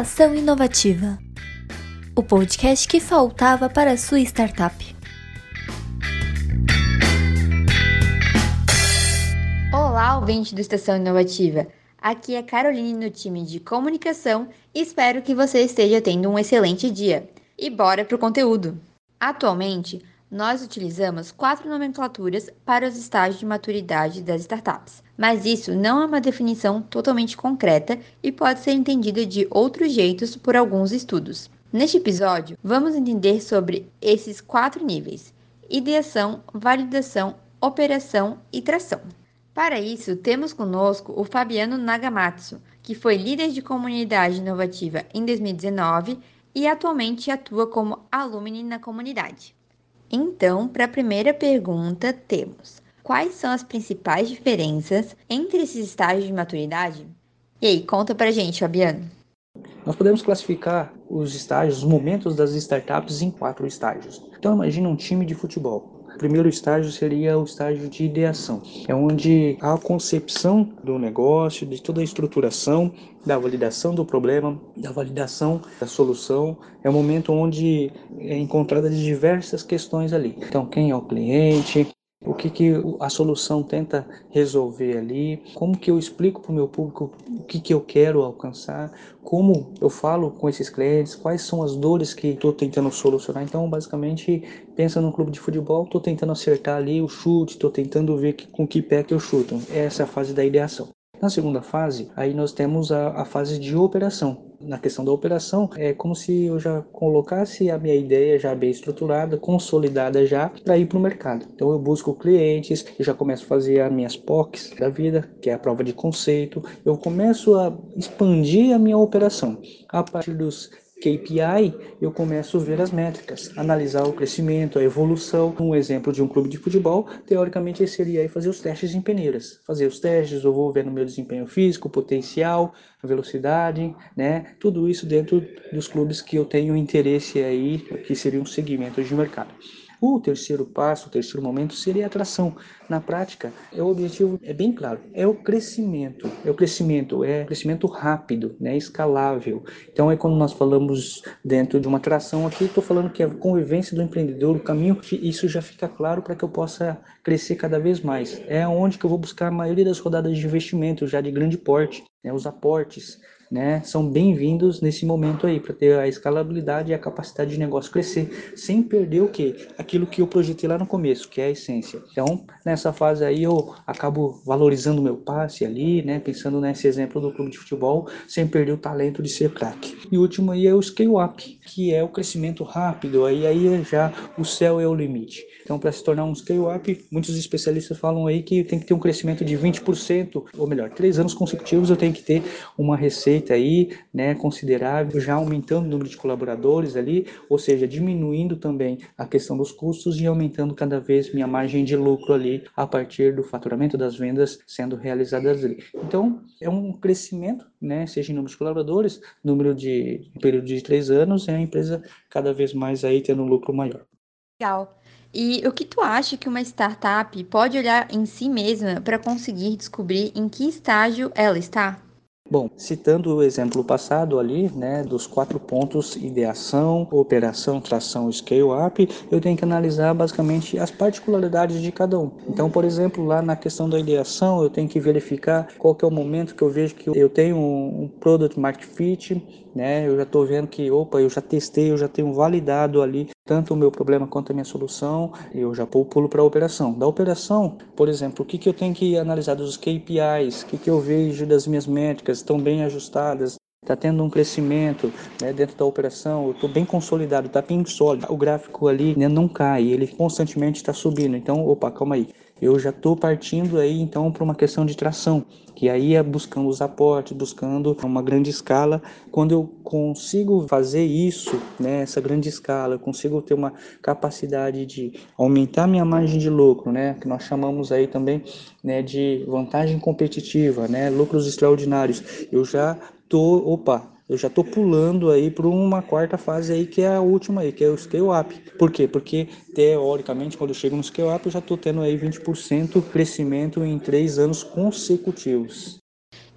Ideação Inovativa o podcast que faltava para sua startup. Olá, ouvinte do Estação Inovativa. Aqui é Caroline no time de comunicação e espero que você esteja tendo um excelente dia. E bora para o conteúdo! Atualmente, nós utilizamos quatro nomenclaturas para os estágios de maturidade das startups, mas isso não é uma definição totalmente concreta e pode ser entendida de outros jeitos por alguns estudos. Neste episódio, vamos entender sobre esses quatro níveis: ideação, validação, operação e tração. Para isso, temos conosco o Fabiano Nagamatsu, que foi líder de comunidade inovativa em 2019 e atualmente atua como alumni na comunidade. Então, para a primeira pergunta, temos: quais são as principais diferenças entre esses estágios de maturidade? E aí, conta pra gente, Fabiano. Nós podemos classificar os estágios, os momentos das startups em quatro estágios. Então, imagine um time de futebol. O primeiro estágio seria o estágio de ideação, é onde a concepção do negócio, de toda a estruturação, da validação do problema, da validação da solução, é o momento onde é encontrada diversas questões ali. Então, quem é o cliente, o que, que a solução tenta resolver ali, como que eu explico para o meu público o que, que eu quero alcançar, como eu falo com esses clientes, quais são as dores que estou tentando solucionar. Então, basicamente, pensa num clube de futebol, estou tentando acertar ali o chute, estou tentando ver que, com que pé que eu chuto. Essa é a fase da ideação. Na segunda fase, aí nós temos a, a fase de operação, na questão da operação, é como se eu já colocasse a minha ideia já bem estruturada, consolidada já, para ir para o mercado. Então eu busco clientes, eu já começo a fazer as minhas POCs da vida, que é a prova de conceito, eu começo a expandir a minha operação. A partir dos KPI, eu começo a ver as métricas, analisar o crescimento, a evolução. Um exemplo de um clube de futebol, teoricamente, seria fazer os testes em peneiras. Fazer os testes, eu vou vendo meu desempenho físico, potencial, velocidade, né? Tudo isso dentro dos clubes que eu tenho interesse aí, que seriam segmentos de mercado. O terceiro passo, o terceiro momento seria a atração. Na prática, é o objetivo é bem claro, é o crescimento. É o crescimento, é crescimento rápido, né, escalável. Então é quando nós falamos dentro de uma atração aqui, estou falando que a convivência do empreendedor, o caminho, isso já fica claro para que eu possa crescer cada vez mais. É onde que eu vou buscar a maioria das rodadas de investimento já de grande porte, né, os aportes né, são bem-vindos nesse momento aí para ter a escalabilidade e a capacidade de negócio crescer, sem perder o que? Aquilo que eu projetei lá no começo, que é a essência. Então, nessa fase aí eu acabo valorizando meu passe ali, né, pensando nesse exemplo do clube de futebol, sem perder o talento de ser craque. E o último aí é o scale up, que é o crescimento rápido, aí aí já o céu é o limite. Então, para se tornar um scale up, muitos especialistas falam aí que tem que ter um crescimento de 20%, ou melhor, três anos consecutivos eu tenho que ter uma receita aí, né, considerável, já aumentando o número de colaboradores ali, ou seja, diminuindo também a questão dos custos e aumentando cada vez minha margem de lucro ali a partir do faturamento das vendas sendo realizadas ali. Então, é um crescimento, né, seja em número de colaboradores, número de período de três anos, é a empresa cada vez mais aí tendo um lucro maior. Legal. E o que tu acha que uma startup pode olhar em si mesma para conseguir descobrir em que estágio ela está? Bom, citando o exemplo passado ali, né, dos quatro pontos ideação, operação, tração e scale up, eu tenho que analisar basicamente as particularidades de cada um. Então, por exemplo, lá na questão da ideação, eu tenho que verificar qual que é o momento que eu vejo que eu tenho um product market fit, né? Eu já estou vendo que, opa, eu já testei, eu já tenho validado ali tanto o meu problema quanto a minha solução, eu já pulo para a operação. Da operação, por exemplo, o que, que eu tenho que analisar dos KPIs, o que, que eu vejo das minhas métricas, estão bem ajustadas, está tendo um crescimento né, dentro da operação, eu estou bem consolidado, está bem sólido, o gráfico ali né, não cai, ele constantemente está subindo, então, opa, calma aí, eu já estou partindo aí então para uma questão de tração, que aí é buscando os aportes, buscando uma grande escala. Quando eu consigo fazer isso, né, essa grande escala, eu consigo ter uma capacidade de aumentar minha margem de lucro, né, que nós chamamos aí também né, de vantagem competitiva, né, lucros extraordinários. Eu já tô, opa, eu já estou pulando aí para uma quarta fase aí, que é a última aí, que é o scale up. Por quê? Porque, teoricamente, quando eu chego no scale up, eu já estou tendo aí 20% crescimento em três anos consecutivos.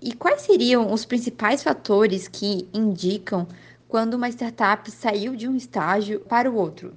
E quais seriam os principais fatores que indicam quando uma startup saiu de um estágio para o outro?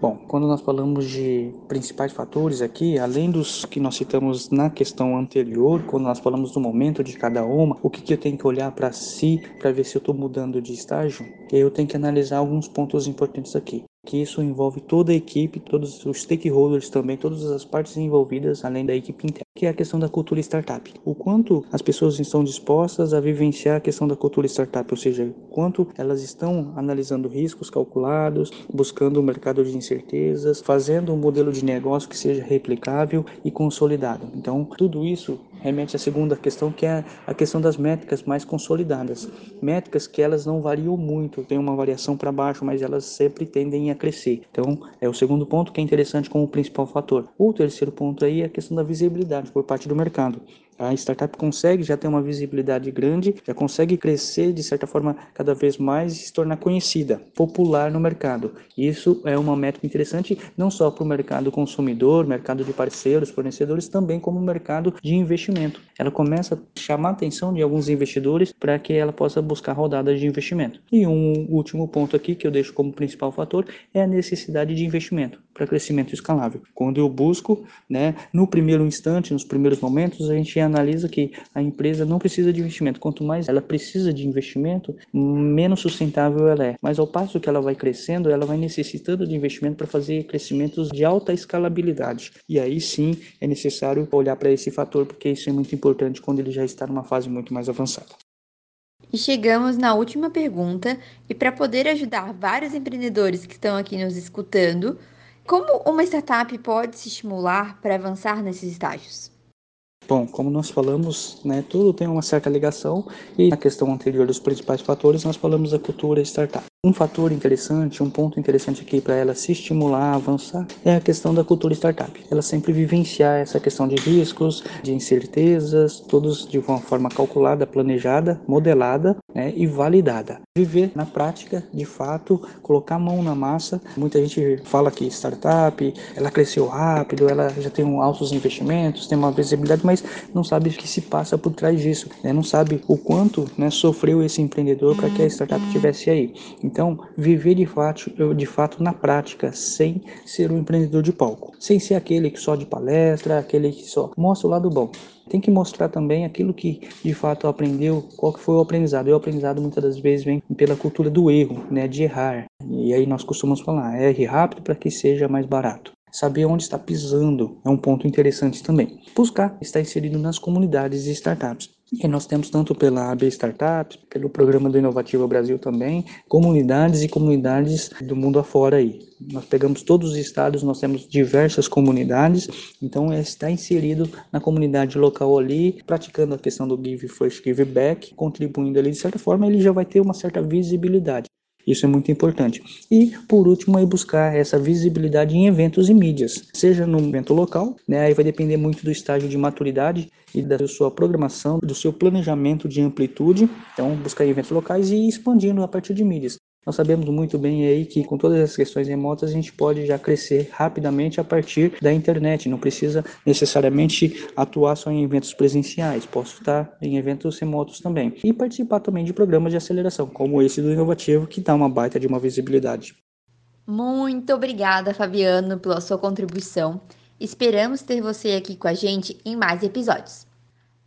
Bom, quando nós falamos de principais fatores aqui, além dos que nós citamos na questão anterior, quando nós falamos do momento de cada uma, o que, que eu tenho que olhar para si para ver se eu estou mudando de estágio, eu tenho que analisar alguns pontos importantes aqui que isso envolve toda a equipe, todos os stakeholders também, todas as partes envolvidas, além da equipe interna, que é a questão da cultura startup. O quanto as pessoas estão dispostas a vivenciar a questão da cultura startup, ou seja, quanto elas estão analisando riscos calculados, buscando o um mercado de incertezas, fazendo um modelo de negócio que seja replicável e consolidado. Então, tudo isso remete à segunda questão, que é a questão das métricas mais consolidadas. Métricas que elas não variam muito, tem uma variação para baixo, mas elas sempre tendem a crescer. Então, é o segundo ponto que é interessante como principal fator. O terceiro ponto aí é a questão da visibilidade por parte do mercado. A startup consegue já ter uma visibilidade grande, já consegue crescer de certa forma cada vez mais e se tornar conhecida, popular no mercado. Isso é uma métrica interessante não só para o mercado consumidor, mercado de parceiros, fornecedores, também como mercado de investimento. Ela começa a chamar a atenção de alguns investidores para que ela possa buscar rodadas de investimento. E um último ponto aqui que eu deixo como principal fator é a necessidade de investimento para crescimento escalável. Quando eu busco, né, no primeiro instante, nos primeiros momentos, a gente analisa que a empresa não precisa de investimento. Quanto mais ela precisa de investimento, menos sustentável ela é. Mas ao passo que ela vai crescendo, ela vai necessitando de investimento para fazer crescimentos de alta escalabilidade. E aí sim é necessário olhar para esse fator, porque isso é muito importante quando ele já está numa fase muito mais avançada. E chegamos na última pergunta, e para poder ajudar vários empreendedores que estão aqui nos escutando, como uma startup pode se estimular para avançar nesses estágios? Bom, como nós falamos, né, tudo tem uma certa ligação e na questão anterior dos principais fatores nós falamos da cultura startup. Um fator interessante, um ponto interessante aqui para ela se estimular, avançar, é a questão da cultura startup. Ela sempre vivenciar essa questão de riscos, de incertezas, todos de uma forma calculada, planejada, modelada né, e validada. Viver na prática, de fato, colocar a mão na massa. Muita gente fala que startup, ela cresceu rápido, ela já tem um altos investimentos, tem uma visibilidade, mas não sabe o que se passa por trás disso, né, não sabe o quanto né, sofreu esse empreendedor para que a startup estivesse aí. Então, viver de fato, de fato na prática, sem ser um empreendedor de palco, sem ser aquele que só de palestra, aquele que só mostra o lado bom. Tem que mostrar também aquilo que de fato aprendeu, qual que foi o aprendizado. E o aprendizado muitas das vezes vem pela cultura do erro, né, de errar. E aí nós costumamos falar, erre rápido para que seja mais barato. Saber onde está pisando é um ponto interessante também. Buscar estar inserido nas comunidades e startups. E nós temos tanto pela AB Startups, pelo programa do Inovativo Brasil também, comunidades e comunidades do mundo afora aí. Nós pegamos todos os estados, nós temos diversas comunidades, então é está inserido na comunidade local ali, praticando a questão do give first, give back, contribuindo ali de certa forma, ele já vai ter uma certa visibilidade. Isso é muito importante. E, por último, é buscar essa visibilidade em eventos e mídias, seja no evento local, né, aí vai depender muito do estágio de maturidade e da sua programação, do seu planejamento de amplitude. Então, buscar eventos locais e expandindo a partir de mídias. Nós sabemos muito bem aí que com todas as questões remotas a gente pode já crescer rapidamente a partir da internet, não precisa necessariamente atuar só em eventos presenciais, posso estar em eventos remotos também e participar também de programas de aceleração, como esse do Inovativo, que dá uma baita de uma visibilidade. Muito obrigada, Fabiano, pela sua contribuição. Esperamos ter você aqui com a gente em mais episódios.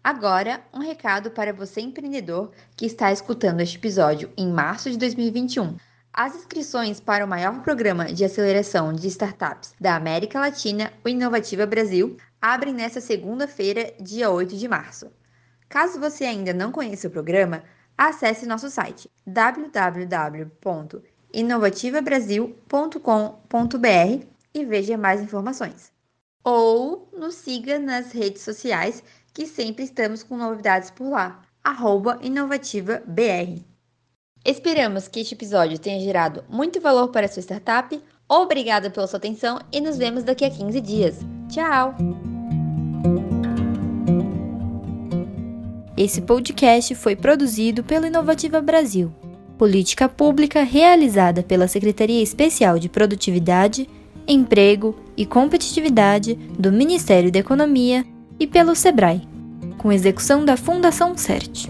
Agora, um recado para você empreendedor que está escutando este episódio em março de 2021. As inscrições para o maior programa de aceleração de startups da América Latina, o Inovativa Brasil, abrem nesta segunda-feira, dia 8 de março. Caso você ainda não conheça o programa, acesse nosso site www.inovativabrasil.com.br e veja mais informações. Ou nos siga nas redes sociais que sempre estamos com novidades por lá. Arroba InovativaBR. Esperamos que este episódio tenha gerado muito valor para a sua startup. Obrigada pela sua atenção e nos vemos daqui a 15 dias. Tchau! Esse podcast foi produzido pelo Inovativa Brasil, política pública realizada pela Secretaria Especial de Produtividade, Emprego e Competitividade do Ministério da Economia e pelo SEBRAE com execução da Fundação CERT.